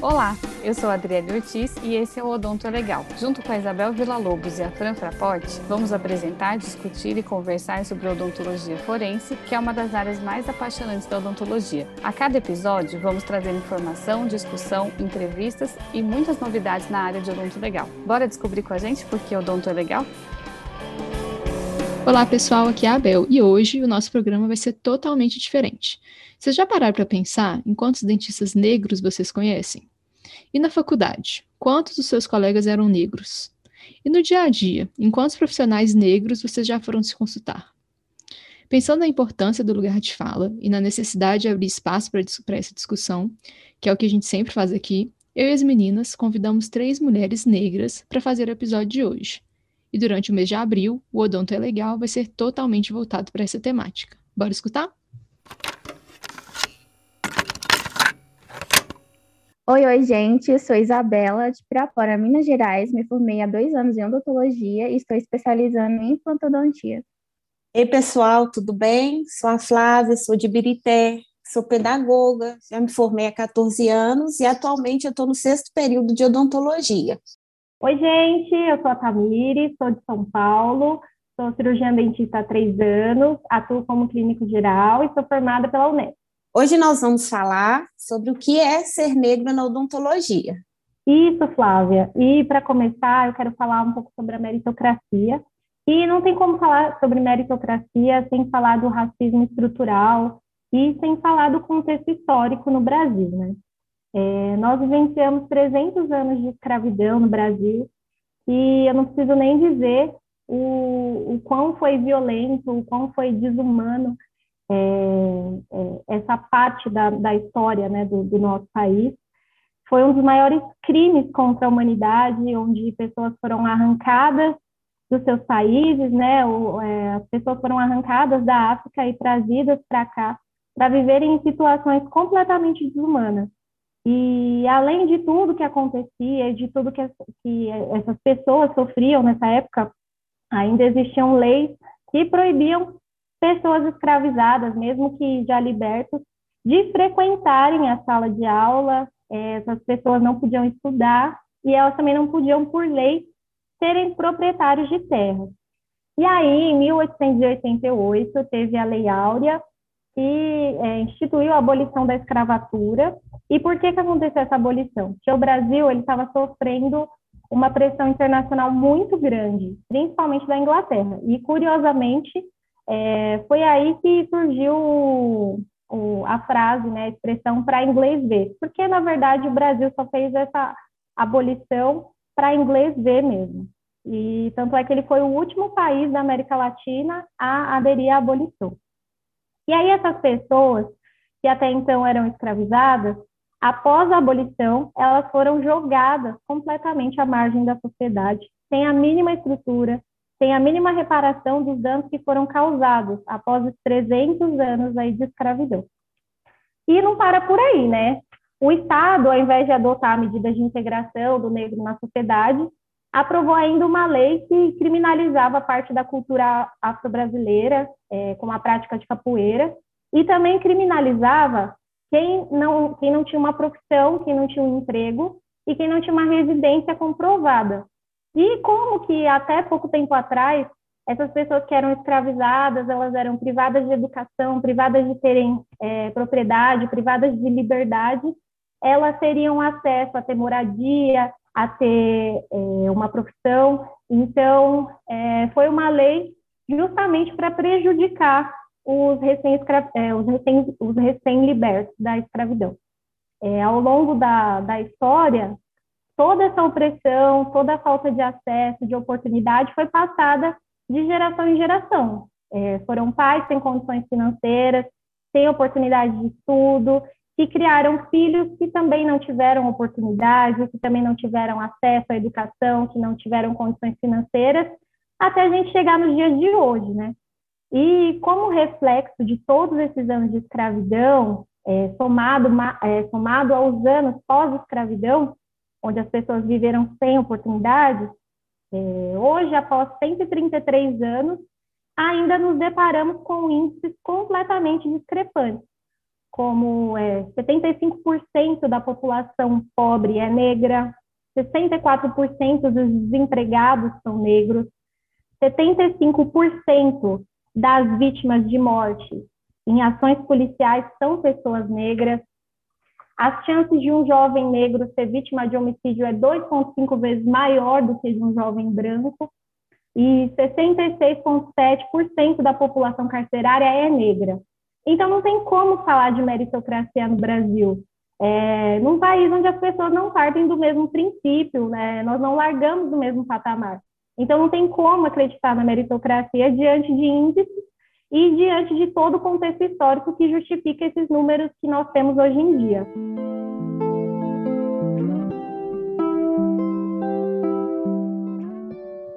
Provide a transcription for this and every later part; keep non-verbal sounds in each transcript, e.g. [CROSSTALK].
Olá, eu sou a Adriele Ortiz e esse é o Odonto Legal. Junto com a Isabel Villa-Lobos e a Fran Fraporte, vamos apresentar, discutir e conversar sobre odontologia forense, que é uma das áreas mais apaixonantes da odontologia. A cada episódio, vamos trazer informação, discussão, entrevistas e muitas novidades na área de odonto legal. Bora descobrir com a gente por que odonto é legal? Olá pessoal, aqui é a Abel e hoje o nosso programa vai ser totalmente diferente. Vocês já pararam para pensar em quantos dentistas negros vocês conhecem? E na faculdade, quantos dos seus colegas eram negros? E no dia a dia, em quantos profissionais negros vocês já foram se consultar? Pensando na importância do lugar de fala e na necessidade de abrir espaço para essa discussão, que é o que a gente sempre faz aqui, eu e as meninas convidamos três mulheres negras para fazer o episódio de hoje. E durante o mês de abril, o Odonto é Legal vai ser totalmente voltado para essa temática. Bora escutar? Oi, oi, gente. Eu sou Isabela, de Pirapora, Minas Gerais. Me formei há dois anos em odontologia e estou especializando em implantodontia. Ei, pessoal, tudo bem? Sou a Flávia, sou de Birité, sou pedagoga, já me formei há 14 anos e atualmente eu estou no sexto período de odontologia. Oi, gente, eu sou a Tamiri, sou de São Paulo, sou cirurgiã dentista há três anos, atuo como clínico geral e sou formada pela Unesp. Hoje nós vamos falar sobre o que é ser negro na odontologia. Isso, Flávia. E para começar, eu quero falar um pouco sobre a meritocracia. E não tem como falar sobre meritocracia sem falar do racismo estrutural e sem falar do contexto histórico no Brasil, né? É, nós vivenciamos 300 anos de escravidão no Brasil e eu não preciso nem dizer o, o quão foi violento, o quão foi desumano é, é, essa parte da, da história né, do, do, nosso país. Foi um dos maiores crimes contra a humanidade, onde pessoas foram arrancadas dos seus países, né, é, as pessoas foram arrancadas da África e trazidas para cá para viverem em situações completamente desumanas. E além de tudo que acontecia, de tudo que, que essas pessoas sofriam nessa época, ainda existiam leis que proibiam pessoas escravizadas, mesmo que já libertos, de frequentarem a sala de aula. É, essas pessoas não podiam estudar e elas também não podiam, por lei, serem proprietários de terras. E aí, em 1888, teve a Lei Áurea, que é, instituiu a abolição da escravatura. E por que, que aconteceu essa abolição? Porque o Brasil ele estava sofrendo uma pressão internacional muito grande, principalmente da Inglaterra. E, curiosamente, é, foi aí que surgiu o, o, a frase, né, a expressão para inglês ver, porque na verdade o Brasil só fez essa abolição para inglês ver mesmo. E tanto é que ele foi o último país da América Latina a aderir à abolição. E aí essas pessoas que até então eram escravizadas, após a abolição, elas foram jogadas completamente à margem da sociedade, sem a mínima estrutura, sem a mínima reparação dos danos que foram causados após os 300 anos aí de escravidão. E não para por aí, né? O Estado, ao invés de adotar medidas de integração do negro na sociedade, aprovou ainda uma lei que criminalizava parte da cultura afro-brasileira, é, como a prática de capoeira, e também criminalizava quem não, quem não tinha uma profissão, quem não tinha um emprego e quem não tinha uma residência comprovada, e como que até pouco tempo atrás, essas pessoas que eram escravizadas, elas eram privadas de educação, privadas de terem é, propriedade, privadas de liberdade, elas teriam acesso a ter moradia, a ter é, uma profissão. Então, é, foi uma lei justamente para prejudicar os recém-libertos é, os recém, recém da escravidão. É, ao longo da, da história, toda essa opressão, toda a falta de acesso, de oportunidade foi passada de geração em geração. É, foram pais sem condições financeiras, sem oportunidade de estudo, que criaram filhos que também não tiveram oportunidade, que também não tiveram acesso à educação, que não tiveram condições financeiras, até a gente chegar nos dias de hoje, né? E como reflexo de todos esses anos de escravidão, é, somado, é, somado aos anos pós-escravidão, onde as pessoas viveram sem oportunidades, é, hoje, após 133 anos, ainda nos deparamos com índices completamente discrepantes. Como é, 75% da população pobre é negra, 64% dos desempregados são negros, 75% das vítimas de morte em ações policiais são pessoas negras. As chances de um jovem negro ser vítima de homicídio é 2,5 vezes maior do que de um jovem branco. E 66,7% da população carcerária é negra. Então, não tem como falar de meritocracia no Brasil. É, num país onde as pessoas não partem do mesmo princípio, né? nós não largamos do mesmo patamar. Então, não tem como acreditar na meritocracia diante de índices e diante de todo o contexto histórico que justifica esses números que nós temos hoje em dia.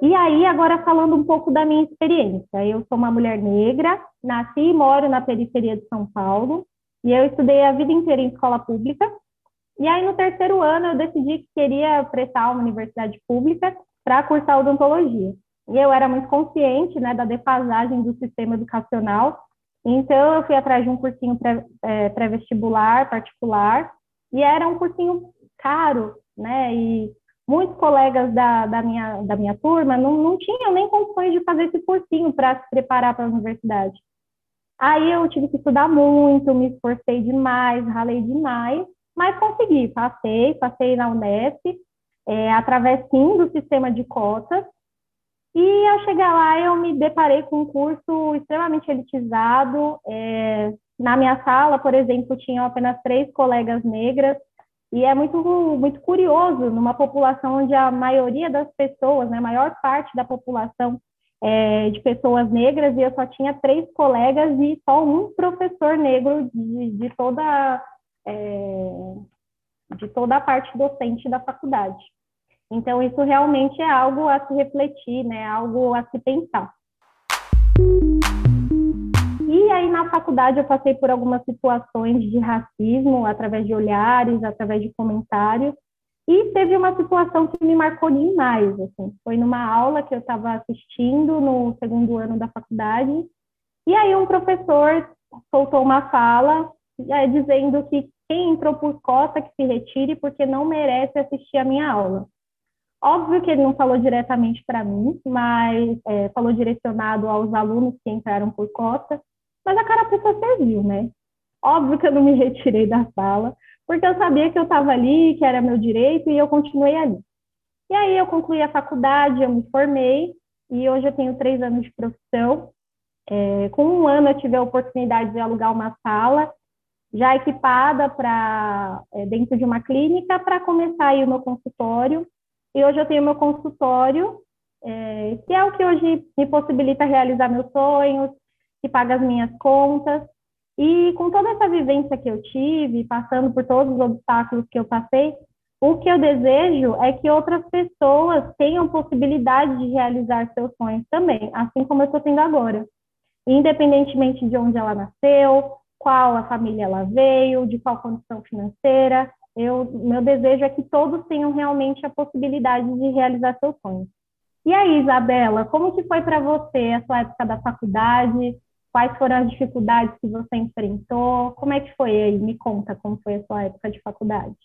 E aí, agora falando um pouco da minha experiência. Eu sou uma mulher negra, nasci e moro na periferia de São Paulo, e eu estudei a vida inteira em escola pública. E aí, no terceiro ano, eu decidi que queria prestar uma universidade pública para cursar odontologia. E eu era muito consciente né, da defasagem do sistema educacional, então eu fui atrás de um cursinho é, pré-vestibular particular, e era um cursinho caro, né? E muitos colegas da, da, minha, da minha turma não, não tinham nem condições de fazer esse cursinho para se preparar para a universidade. Aí eu tive que estudar muito, me esforcei demais, ralei demais, mas consegui, passei, passei na Unesp, é, através sim do sistema de cotas. E ao chegar lá, eu me deparei com um curso extremamente elitizado. É, na minha sala, por exemplo, tinham apenas três colegas negras, e é muito, muito curioso, numa população onde a maioria das pessoas, né, a maior parte da população é, de pessoas negras, e eu só tinha três colegas e só um professor negro de, de toda, é, de toda a parte docente da faculdade. Então, isso realmente é algo a se refletir, né? algo a se pensar. E aí, na faculdade, eu passei por algumas situações de racismo, através de olhares, através de comentários. E teve uma situação que me marcou demais. Assim. Foi numa aula que eu estava assistindo no segundo ano da faculdade. E aí, um professor soltou uma fala é, dizendo que quem entrou por cota que se retire porque não merece assistir a minha aula. Óbvio que ele não falou diretamente para mim, mas é, falou direcionado aos alunos que entraram por cota, mas a carapuça serviu, né? Óbvio que eu não me retirei da sala, porque eu sabia que eu estava ali, que era meu direito, e eu continuei ali. E aí eu concluí a faculdade, eu me formei, e hoje eu tenho três anos de profissão. É, com um ano eu tive a oportunidade de alugar uma sala, já equipada para é, dentro de uma clínica, para começar aí o meu consultório e hoje eu tenho meu consultório, é, que é o que hoje me possibilita realizar meus sonhos, que paga as minhas contas. E com toda essa vivência que eu tive, passando por todos os obstáculos que eu passei, o que eu desejo é que outras pessoas tenham possibilidade de realizar seus sonhos também, assim como eu estou tendo agora. Independentemente de onde ela nasceu, qual a família ela veio, de qual condição financeira, eu, meu desejo é que todos tenham realmente a possibilidade de realizar seus sonhos. E aí, Isabela, como que foi para você a sua época da faculdade? Quais foram as dificuldades que você enfrentou? Como é que foi aí? Me conta como foi a sua época de faculdade.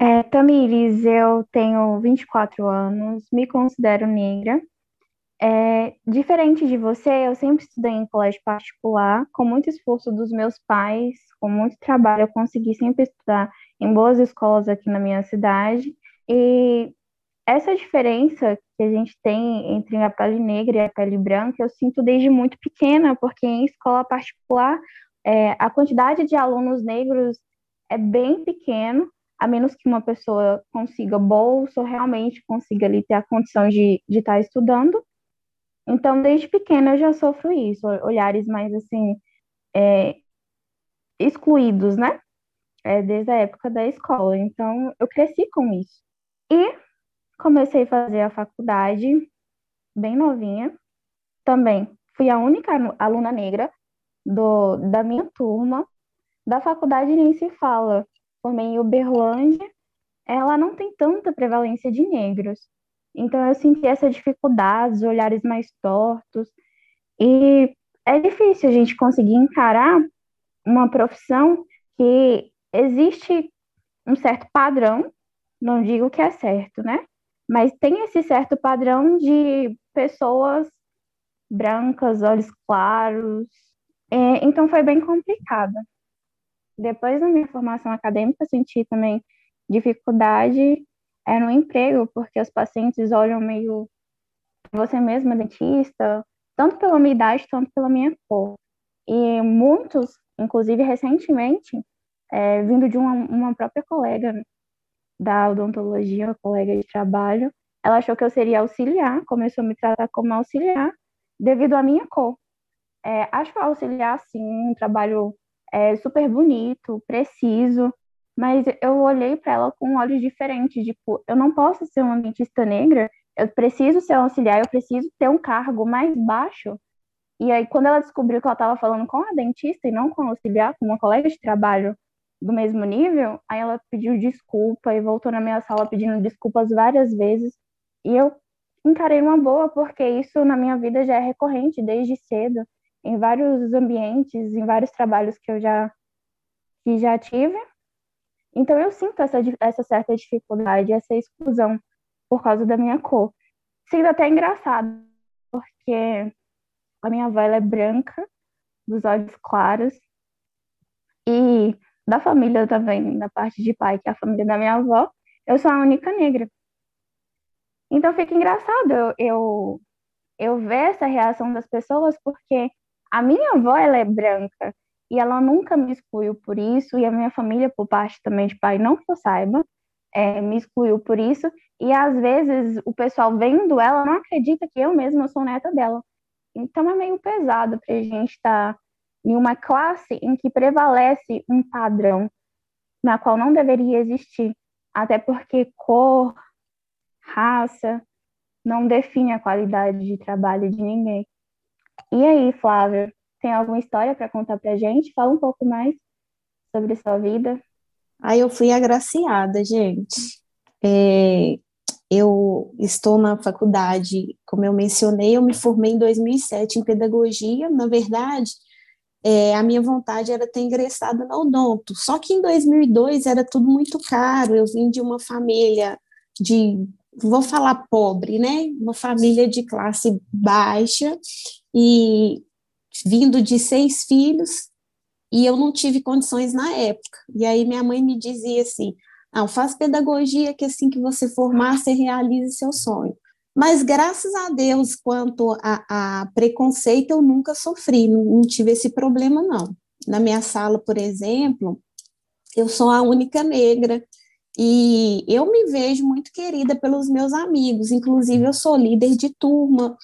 É, Tamires, eu tenho 24 anos, me considero negra é, diferente de você, eu sempre estudei em colégio particular, com muito esforço dos meus pais, com muito trabalho, eu consegui sempre estudar em boas escolas aqui na minha cidade. E essa diferença que a gente tem entre a pele negra e a pele branca, eu sinto desde muito pequena, porque em escola particular, é, a quantidade de alunos negros é bem pequeno, a menos que uma pessoa consiga bolsa realmente consiga ali ter a condição de, de estar estudando. Então, desde pequena eu já sofro isso, olhares mais assim, é, excluídos, né? É, desde a época da escola. Então, eu cresci com isso. E comecei a fazer a faculdade bem novinha. Também fui a única aluna negra do, da minha turma. Da faculdade nem se fala. Formei em Uberlândia. Ela não tem tanta prevalência de negros. Então eu senti essa dificuldade, olhares mais tortos. E é difícil a gente conseguir encarar uma profissão que existe um certo padrão, não digo que é certo, né? Mas tem esse certo padrão de pessoas brancas, olhos claros. É, então foi bem complicado. Depois da minha formação acadêmica, senti também dificuldade é, no emprego, porque os pacientes olham meio você mesma, dentista, tanto pela minha idade, tanto pela minha cor. E muitos, inclusive recentemente, é, vindo de uma, uma própria colega da odontologia, uma colega de trabalho, ela achou que eu seria auxiliar, começou a me tratar como auxiliar, devido à minha cor. É, acho auxiliar, sim, um trabalho é, super bonito, preciso, mas eu olhei para ela com olhos diferentes, tipo, eu não posso ser uma dentista negra, eu preciso ser auxiliar, eu preciso ter um cargo mais baixo. E aí, quando ela descobriu que ela estava falando com a dentista e não com a auxiliar, com uma colega de trabalho do mesmo nível, aí ela pediu desculpa e voltou na minha sala pedindo desculpas várias vezes. E eu encarei uma boa, porque isso na minha vida já é recorrente desde cedo, em vários ambientes, em vários trabalhos que eu já, que já tive. Então eu sinto essa, essa certa dificuldade, essa exclusão por causa da minha cor. Sendo até engraçado, porque a minha avó é branca, dos olhos claros, e da família também, da parte de pai, que é a família da minha avó, eu sou a única negra. Então fica engraçado eu, eu, eu ver essa reação das pessoas, porque a minha avó ela é branca e ela nunca me excluiu por isso, e a minha família, por parte também de pai, não que eu saiba, é, me excluiu por isso, e às vezes o pessoal vendo ela não acredita que eu mesma sou neta dela. Então é meio pesado para a gente estar tá em uma classe em que prevalece um padrão na qual não deveria existir, até porque cor, raça não define a qualidade de trabalho de ninguém. E aí, Flávia, tem alguma história para contar para gente? Fala um pouco mais sobre sua vida. Aí eu fui agraciada, gente. É, eu estou na faculdade, como eu mencionei, eu me formei em 2007 em pedagogia. Na verdade, é, a minha vontade era ter ingressado na Odonto. Só que em 2002 era tudo muito caro. Eu vim de uma família de, vou falar pobre, né? Uma família de classe baixa e vindo de seis filhos. E eu não tive condições na época. E aí minha mãe me dizia assim: não, faz pedagogia que assim que você formar, você realize seu sonho. Mas graças a Deus, quanto a, a preconceito, eu nunca sofri, não, não tive esse problema, não. Na minha sala, por exemplo, eu sou a única negra, e eu me vejo muito querida pelos meus amigos, inclusive eu sou líder de turma,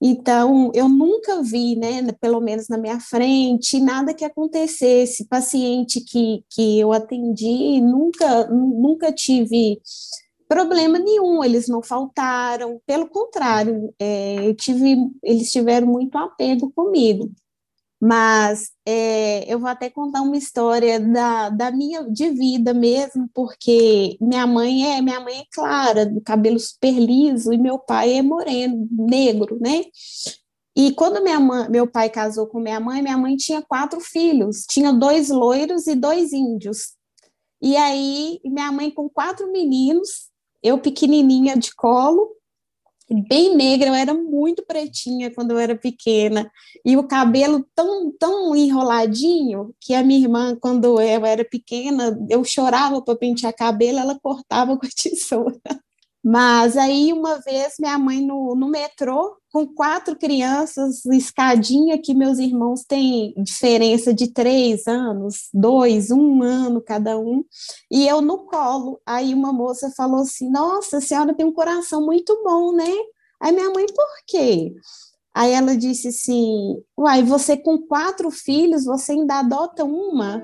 então eu nunca vi, né, pelo menos na minha frente, nada que acontecesse. Paciente que, que eu atendi, nunca, nunca tive problema nenhum, eles não faltaram, pelo contrário, é, eu tive, eles tiveram muito apego comigo. Mas é, eu vou até contar uma história da, da minha de vida mesmo, porque minha mãe é minha mãe é clara, cabelo super liso, e meu pai é moreno, negro, né? E quando minha mãe, meu pai casou com minha mãe, minha mãe tinha quatro filhos, tinha dois loiros e dois índios. E aí minha mãe com quatro meninos, eu pequenininha de colo, bem negra, eu era muito pretinha quando eu era pequena, e o cabelo tão, tão enroladinho, que a minha irmã, quando eu era pequena, eu chorava para pentear cabelo, ela cortava [LAUGHS] com a tesoura. Mas aí, uma vez, minha mãe no, no metrô, com quatro crianças, escadinha, que meus irmãos têm diferença de três anos, dois, um ano cada um, e eu no colo. Aí uma moça falou assim: Nossa, a senhora tem um coração muito bom, né? Aí minha mãe, por quê? Aí ela disse assim: Uai, você com quatro filhos, você ainda adota uma?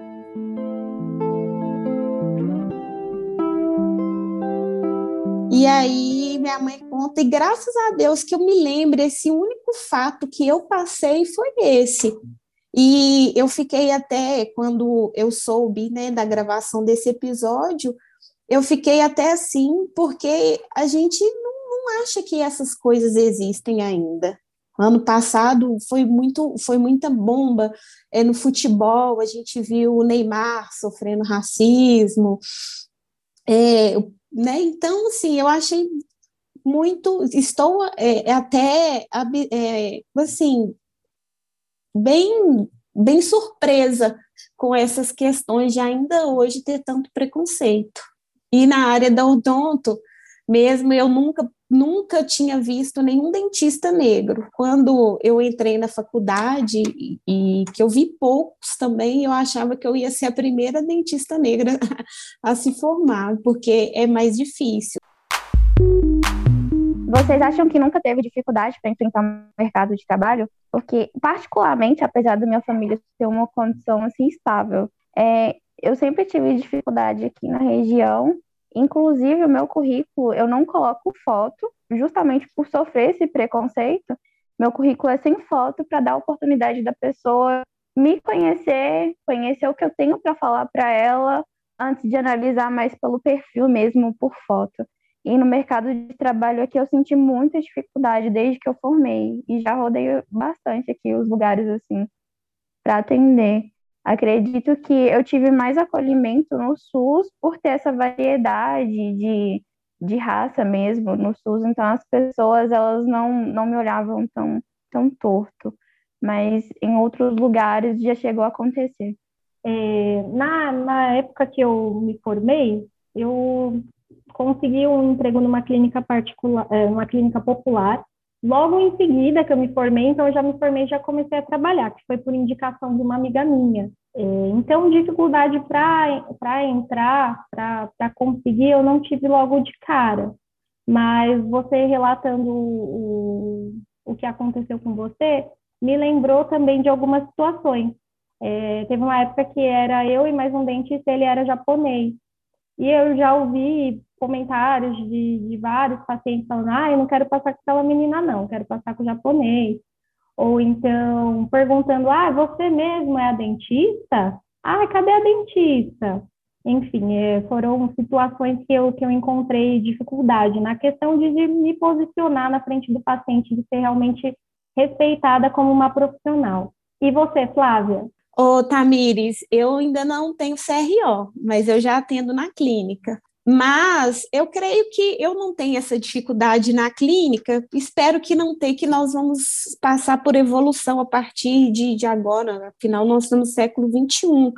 E aí minha mãe conta, e graças a Deus que eu me lembro, esse único fato que eu passei foi esse. E eu fiquei até, quando eu soube né, da gravação desse episódio, eu fiquei até assim, porque a gente não, não acha que essas coisas existem ainda. Ano passado foi muito, foi muita bomba é, no futebol. A gente viu o Neymar sofrendo racismo. É, né? Então, assim, eu achei muito, estou é, até é, assim bem bem surpresa com essas questões de ainda hoje ter tanto preconceito. E na área da odonto, mesmo eu nunca nunca tinha visto nenhum dentista negro. Quando eu entrei na faculdade e, e, que eu vi poucos também, eu achava que eu ia ser a primeira dentista negra [LAUGHS] a se formar, porque é mais difícil. Vocês acham que nunca teve dificuldade para enfrentar o mercado de trabalho? Porque, particularmente, apesar da minha família ter uma condição assim estável, é, eu sempre tive dificuldade aqui na região. Inclusive, o meu currículo, eu não coloco foto, justamente por sofrer esse preconceito. Meu currículo é sem foto para dar a oportunidade da pessoa me conhecer, conhecer o que eu tenho para falar para ela, antes de analisar mais pelo perfil mesmo, por foto. E no mercado de trabalho aqui eu senti muita dificuldade desde que eu formei e já rodei bastante aqui os lugares assim para atender. Acredito que eu tive mais acolhimento no SUS por ter essa variedade de, de raça mesmo no SUS, então as pessoas elas não, não me olhavam tão, tão torto, mas em outros lugares já chegou a acontecer. É, na, na época que eu me formei, eu consegui um emprego numa clínica particular, é, uma clínica popular. Logo em seguida que eu me formei, então eu já me formei, já comecei a trabalhar, que foi por indicação de uma amiga minha. É, então, dificuldade para entrar, para conseguir, eu não tive logo de cara. Mas você relatando o, o que aconteceu com você, me lembrou também de algumas situações. É, teve uma época que era eu e mais um dentista, ele era japonês. E eu já ouvi comentários de, de vários pacientes falando: ah, eu não quero passar com aquela menina, não, quero passar com o japonês. Ou então perguntando: ah, você mesmo é a dentista? Ah, cadê a dentista? Enfim, é, foram situações que eu, que eu encontrei dificuldade na questão de, de me posicionar na frente do paciente, de ser realmente respeitada como uma profissional. E você, Flávia? Ô, Tamires, eu ainda não tenho CRO, mas eu já atendo na clínica. Mas eu creio que eu não tenho essa dificuldade na clínica, espero que não tenha, que nós vamos passar por evolução a partir de, de agora, afinal, nós estamos no século XXI.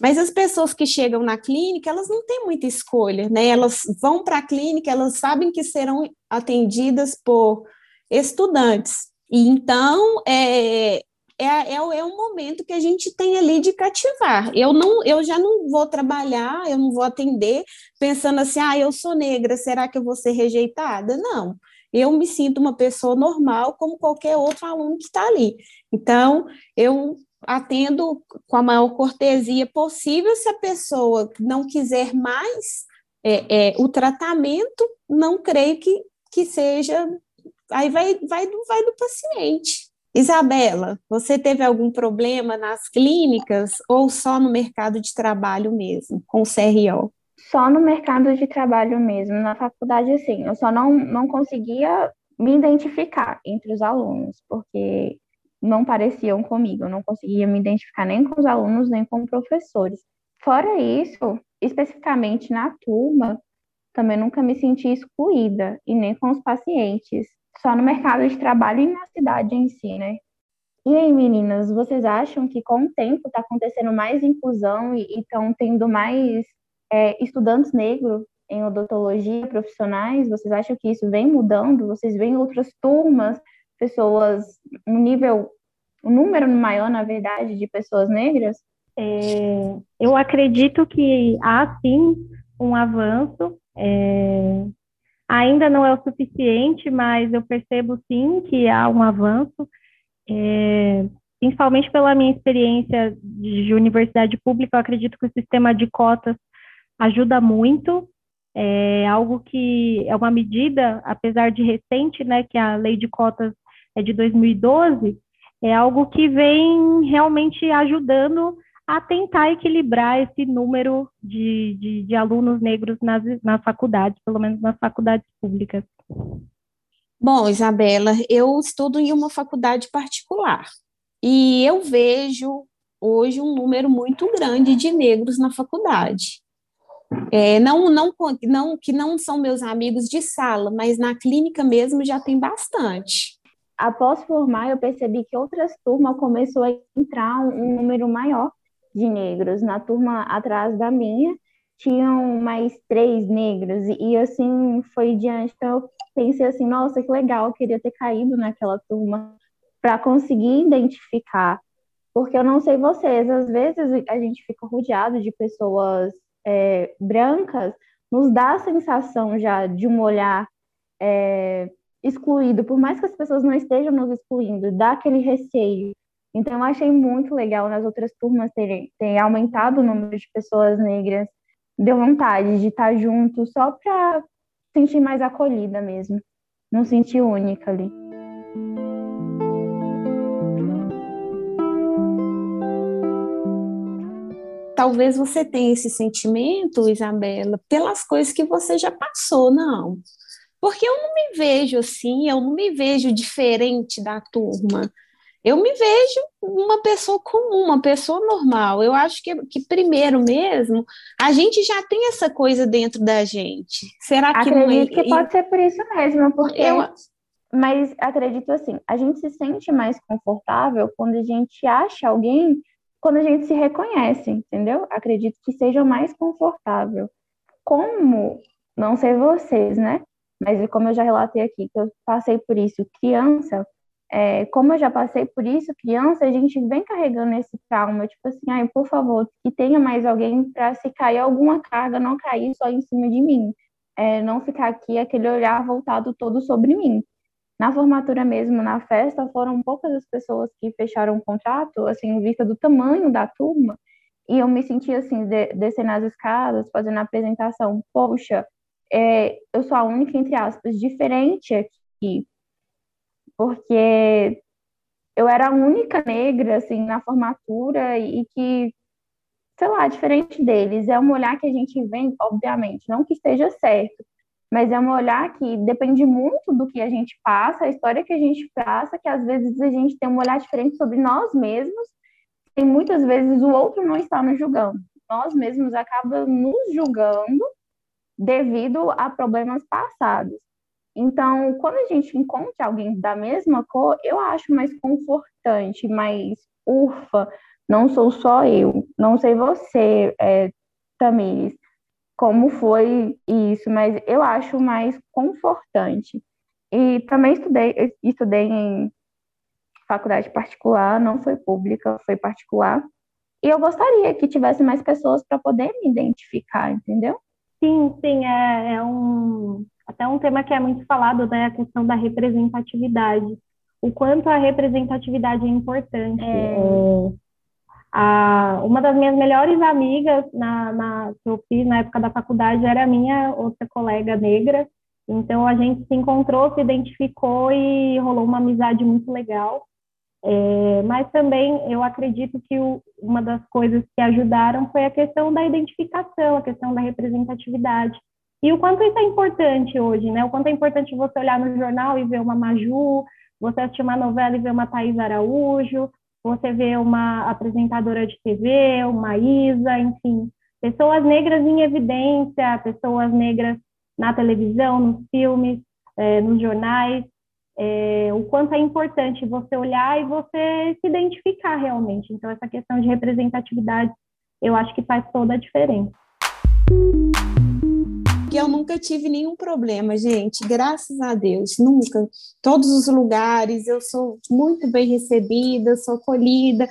Mas as pessoas que chegam na clínica, elas não têm muita escolha, né? Elas vão para a clínica, elas sabem que serão atendidas por estudantes. E então, é, é, é, é um momento que a gente tem ali de cativar. Eu não, eu já não vou trabalhar, eu não vou atender pensando assim, ah, eu sou negra, será que eu vou ser rejeitada? Não. Eu me sinto uma pessoa normal, como qualquer outro aluno que está ali. Então, eu atendo com a maior cortesia possível. Se a pessoa não quiser mais é, é, o tratamento, não creio que, que seja. Aí vai, vai, vai do paciente. Isabela, você teve algum problema nas clínicas ou só no mercado de trabalho mesmo, com o CRO? Só no mercado de trabalho mesmo. Na faculdade, sim, eu só não, não conseguia me identificar entre os alunos, porque não pareciam comigo, eu não conseguia me identificar nem com os alunos, nem com professores. Fora isso, especificamente na turma, também nunca me senti excluída, e nem com os pacientes só no mercado de trabalho e na cidade em si, né? E aí, meninas, vocês acham que com o tempo está acontecendo mais inclusão e estão tendo mais é, estudantes negros em odontologia profissionais? Vocês acham que isso vem mudando? Vocês veem outras turmas, pessoas, um nível, um número maior, na verdade, de pessoas negras? É, eu acredito que há sim um avanço. É, Ainda não é o suficiente, mas eu percebo sim que há um avanço, é, principalmente pela minha experiência de universidade pública. Eu acredito que o sistema de cotas ajuda muito. É algo que é uma medida, apesar de recente, né, que a lei de cotas é de 2012, é algo que vem realmente ajudando a tentar equilibrar esse número de, de, de alunos negros nas, nas faculdades, pelo menos nas faculdades públicas. Bom, Isabela, eu estudo em uma faculdade particular e eu vejo hoje um número muito grande de negros na faculdade. É, não, não, não, que não são meus amigos de sala, mas na clínica mesmo já tem bastante. Após formar, eu percebi que outras turmas começou a entrar um número maior de negros. Na turma atrás da minha, tinham mais três negros, e, e assim foi diante. Então, eu pensei assim: nossa, que legal, eu queria ter caído naquela turma para conseguir identificar. Porque eu não sei vocês, às vezes a gente fica rodeado de pessoas é, brancas, nos dá a sensação já de um olhar é, excluído, por mais que as pessoas não estejam nos excluindo, dá aquele receio. Então, eu achei muito legal nas outras turmas terem, terem aumentado o número de pessoas negras deu vontade de estar junto só para sentir mais acolhida mesmo, não sentir única ali. Talvez você tenha esse sentimento, Isabela, pelas coisas que você já passou, não. Porque eu não me vejo assim, eu não me vejo diferente da turma eu me vejo uma pessoa comum, uma pessoa normal. Eu acho que, que primeiro mesmo, a gente já tem essa coisa dentro da gente. Será que acredito não é... que pode ser por isso mesmo, porque eu... mas acredito assim, a gente se sente mais confortável quando a gente acha alguém, quando a gente se reconhece, entendeu? Acredito que seja mais confortável. Como, não sei vocês, né? Mas como eu já relatei aqui, que eu passei por isso criança, é, como eu já passei por isso, criança, a gente vem carregando esse trauma, tipo assim, ai, por favor, que tenha mais alguém para se cair alguma carga, não cair só em cima de mim, é, não ficar aqui aquele olhar voltado todo sobre mim. Na formatura mesmo, na festa, foram poucas as pessoas que fecharam o contrato, assim, vista do tamanho da turma, e eu me senti assim, de, descendo as escadas, fazendo a apresentação, poxa, é, eu sou a única, entre aspas, diferente aqui, porque eu era a única negra, assim, na formatura e que, sei lá, diferente deles. É um olhar que a gente vem, obviamente, não que esteja certo, mas é um olhar que depende muito do que a gente passa, a história que a gente passa, que às vezes a gente tem um olhar diferente sobre nós mesmos e muitas vezes o outro não está nos julgando. Nós mesmos acabamos nos julgando devido a problemas passados. Então, quando a gente encontra alguém da mesma cor, eu acho mais confortante, mais ufa, não sou só eu, não sei você, é, Tamires, como foi isso, mas eu acho mais confortante. E também estudei, estudei em faculdade particular, não foi pública, foi particular. E eu gostaria que tivesse mais pessoas para poder me identificar, entendeu? Sim, sim, é, é um, até um tema que é muito falado, né, a questão da representatividade. O quanto a representatividade é importante. É. É, a, uma das minhas melhores amigas na, na, que eu fiz na época da faculdade era a minha outra colega negra. Então a gente se encontrou, se identificou e rolou uma amizade muito legal. É, mas também eu acredito que o, uma das coisas que ajudaram foi a questão da identificação, a questão da representatividade. E o quanto isso é importante hoje, né? O quanto é importante você olhar no jornal e ver uma Maju, você assistir uma novela e ver uma Thais Araújo, você ver uma apresentadora de TV, uma Isa, enfim, pessoas negras em evidência, pessoas negras na televisão, nos filmes, é, nos jornais, é, o quanto é importante você olhar e você se identificar realmente. Então, essa questão de representatividade, eu acho que faz toda a diferença que eu nunca tive nenhum problema, gente, graças a Deus, nunca. Todos os lugares eu sou muito bem recebida, sou acolhida.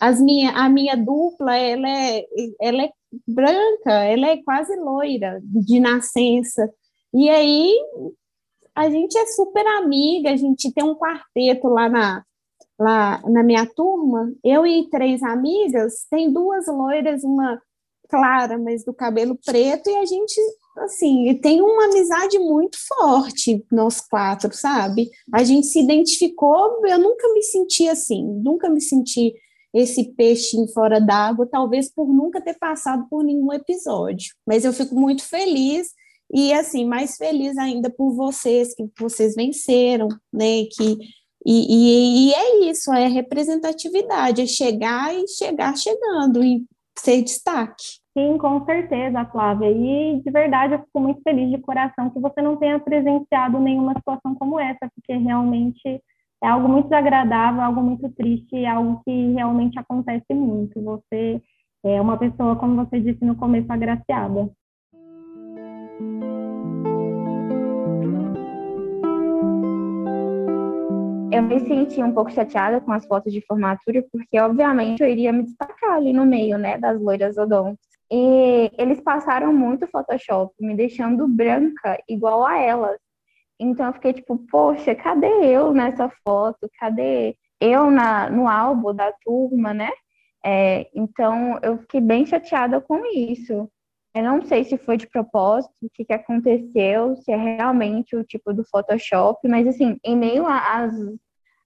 As minha, a minha dupla, ela é, ela é branca, ela é quase loira de nascença. E aí a gente é super amiga, a gente tem um quarteto lá na, lá na minha turma, eu e três amigas, tem duas loiras, uma clara, mas do cabelo preto, e a gente assim, tem uma amizade muito forte, nós quatro, sabe? A gente se identificou, eu nunca me senti assim, nunca me senti esse peixinho fora d'água, talvez por nunca ter passado por nenhum episódio. Mas eu fico muito feliz E assim, mais feliz ainda por vocês, que vocês venceram, né? Que, e, e, e é isso, é representatividade, é chegar e chegar chegando e ser destaque. Sim, com certeza, Flávia. E de verdade eu fico muito feliz de coração que você não tenha presenciado nenhuma situação como essa, porque realmente é algo muito desagradável, algo muito triste, algo que realmente acontece muito. Você é uma pessoa, como você disse no começo, agraciada. Eu me senti um pouco chateada com as fotos de formatura, porque obviamente eu iria me destacar ali no meio, né, das loiras odontos. E eles passaram muito Photoshop, me deixando branca igual a elas. Então eu fiquei tipo, poxa, cadê eu nessa foto? Cadê eu na, no álbum da turma, né? É, então eu fiquei bem chateada com isso. Eu não sei se foi de propósito, o que, que aconteceu, se é realmente o tipo do Photoshop, mas assim, em meio às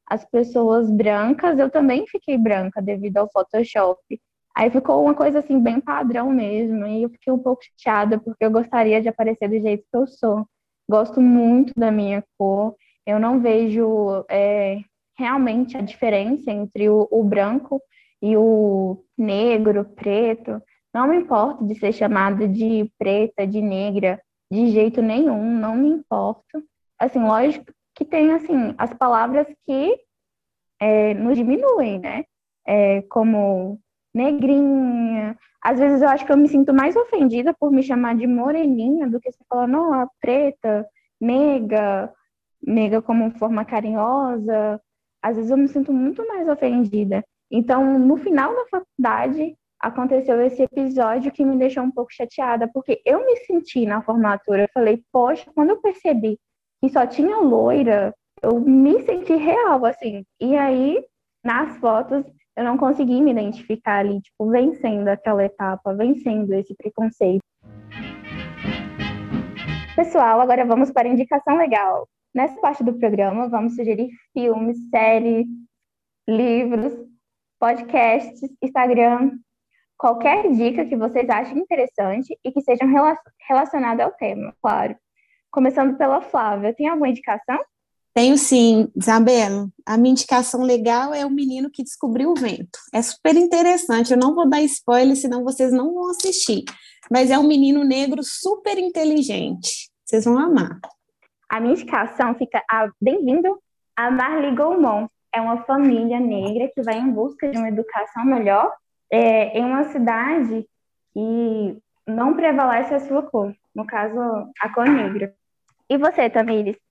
as pessoas brancas, eu também fiquei branca devido ao Photoshop. Aí ficou uma coisa assim, bem padrão mesmo. E eu fiquei um pouco chateada, porque eu gostaria de aparecer do jeito que eu sou. Gosto muito da minha cor. Eu não vejo é, realmente a diferença entre o, o branco e o negro, preto. Não me importo de ser chamada de preta, de negra, de jeito nenhum, não me importo. Assim, lógico que tem, assim, as palavras que é, nos diminuem, né? É, como negrinha. Às vezes eu acho que eu me sinto mais ofendida por me chamar de moreninha do que você falar, não, a preta, nega, nega como forma carinhosa. Às vezes eu me sinto muito mais ofendida. Então, no final da faculdade, aconteceu esse episódio que me deixou um pouco chateada, porque eu me senti na formatura, eu falei, poxa, quando eu percebi que só tinha loira, eu me senti real, assim. E aí, nas fotos, eu não consegui me identificar ali, tipo, vencendo aquela etapa, vencendo esse preconceito. Pessoal, agora vamos para a indicação legal. Nessa parte do programa, vamos sugerir filmes, séries, livros, podcasts, Instagram, qualquer dica que vocês achem interessante e que sejam relacionada ao tema, claro. Começando pela Flávia, tem alguma indicação? Tenho sim, Isabela. A minha indicação legal é o menino que descobriu o vento. É super interessante. Eu não vou dar spoiler, senão vocês não vão assistir. Mas é um menino negro super inteligente. Vocês vão amar. A minha indicação fica a bem-vindo a Marli Goumont. É uma família negra que vai em busca de uma educação melhor é, em uma cidade que não prevalece a sua cor, no caso, a cor negra. E você, Tamires?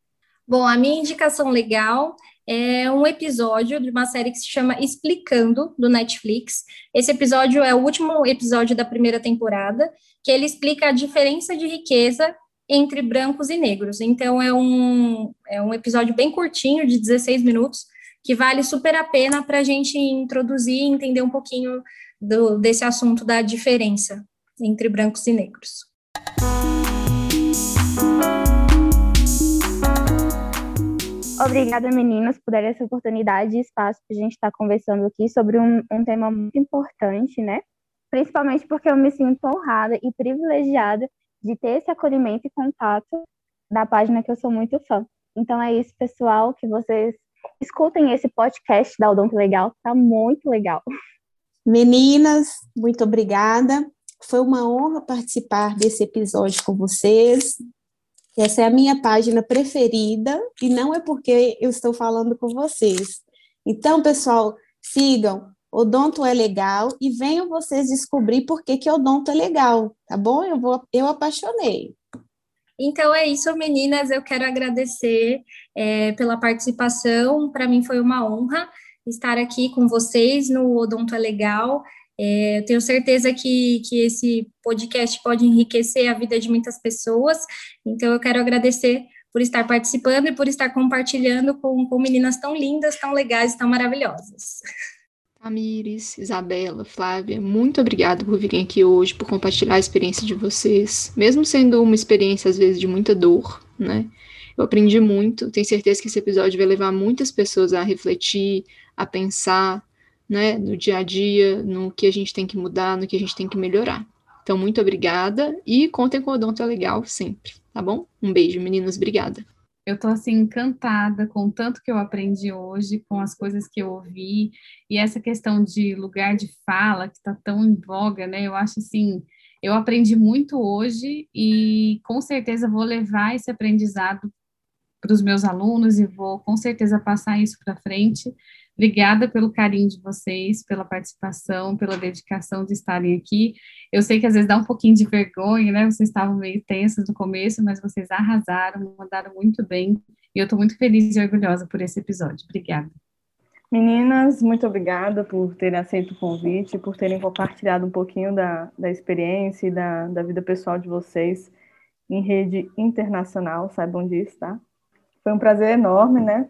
Bom, a minha indicação legal é um episódio de uma série que se chama Explicando, do Netflix. Esse episódio é o último episódio da primeira temporada, que ele explica a diferença de riqueza entre brancos e negros. Então, é um, é um episódio bem curtinho, de 16 minutos, que vale super a pena para a gente introduzir e entender um pouquinho do, desse assunto da diferença entre brancos e negros. Obrigada, meninas, por dar essa oportunidade e espaço para a gente estar tá conversando aqui sobre um, um tema muito importante, né? Principalmente porque eu me sinto honrada e privilegiada de ter esse acolhimento e contato da página que eu sou muito fã. Então é isso, pessoal, que vocês escutem esse podcast da Odonto Legal, tá muito legal. Meninas, muito obrigada. Foi uma honra participar desse episódio com vocês. Essa é a minha página preferida e não é porque eu estou falando com vocês. Então, pessoal, sigam Odonto é legal e venham vocês descobrir por que, que Odonto é legal, tá bom? Eu, vou, eu apaixonei. Então é isso, meninas. Eu quero agradecer é, pela participação. Para mim foi uma honra estar aqui com vocês no Odonto é Legal. É, eu tenho certeza que, que esse podcast pode enriquecer a vida de muitas pessoas, então eu quero agradecer por estar participando e por estar compartilhando com, com meninas tão lindas, tão legais, tão maravilhosas. Tamires, Isabela, Flávia, muito obrigada por virem aqui hoje, por compartilhar a experiência de vocês, mesmo sendo uma experiência às vezes de muita dor, né? Eu aprendi muito, tenho certeza que esse episódio vai levar muitas pessoas a refletir, a pensar, né, no dia a dia, no que a gente tem que mudar, no que a gente tem que melhorar. Então, muito obrigada e contem com o Odonto é Legal sempre, tá bom? Um beijo, meninas. Obrigada. Eu tô assim encantada com tanto que eu aprendi hoje, com as coisas que eu ouvi e essa questão de lugar de fala que está tão em voga, né? Eu acho assim, eu aprendi muito hoje e com certeza vou levar esse aprendizado para os meus alunos e vou com certeza passar isso para frente. Obrigada pelo carinho de vocês, pela participação, pela dedicação de estarem aqui. Eu sei que às vezes dá um pouquinho de vergonha, né? Vocês estavam meio tensas no começo, mas vocês arrasaram, mandaram muito bem. E eu estou muito feliz e orgulhosa por esse episódio. Obrigada. Meninas, muito obrigada por terem aceito o convite, por terem compartilhado um pouquinho da, da experiência e da, da vida pessoal de vocês em rede internacional, saibam disso, tá? Foi um prazer enorme, né?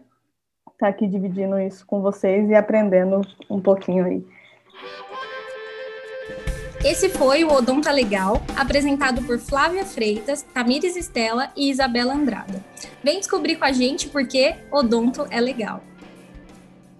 Estar tá aqui dividindo isso com vocês e aprendendo um pouquinho aí. Esse foi o Odonta Legal, apresentado por Flávia Freitas, Tamires Estela e Isabela Andrada. Vem descobrir com a gente porque Odonto é legal.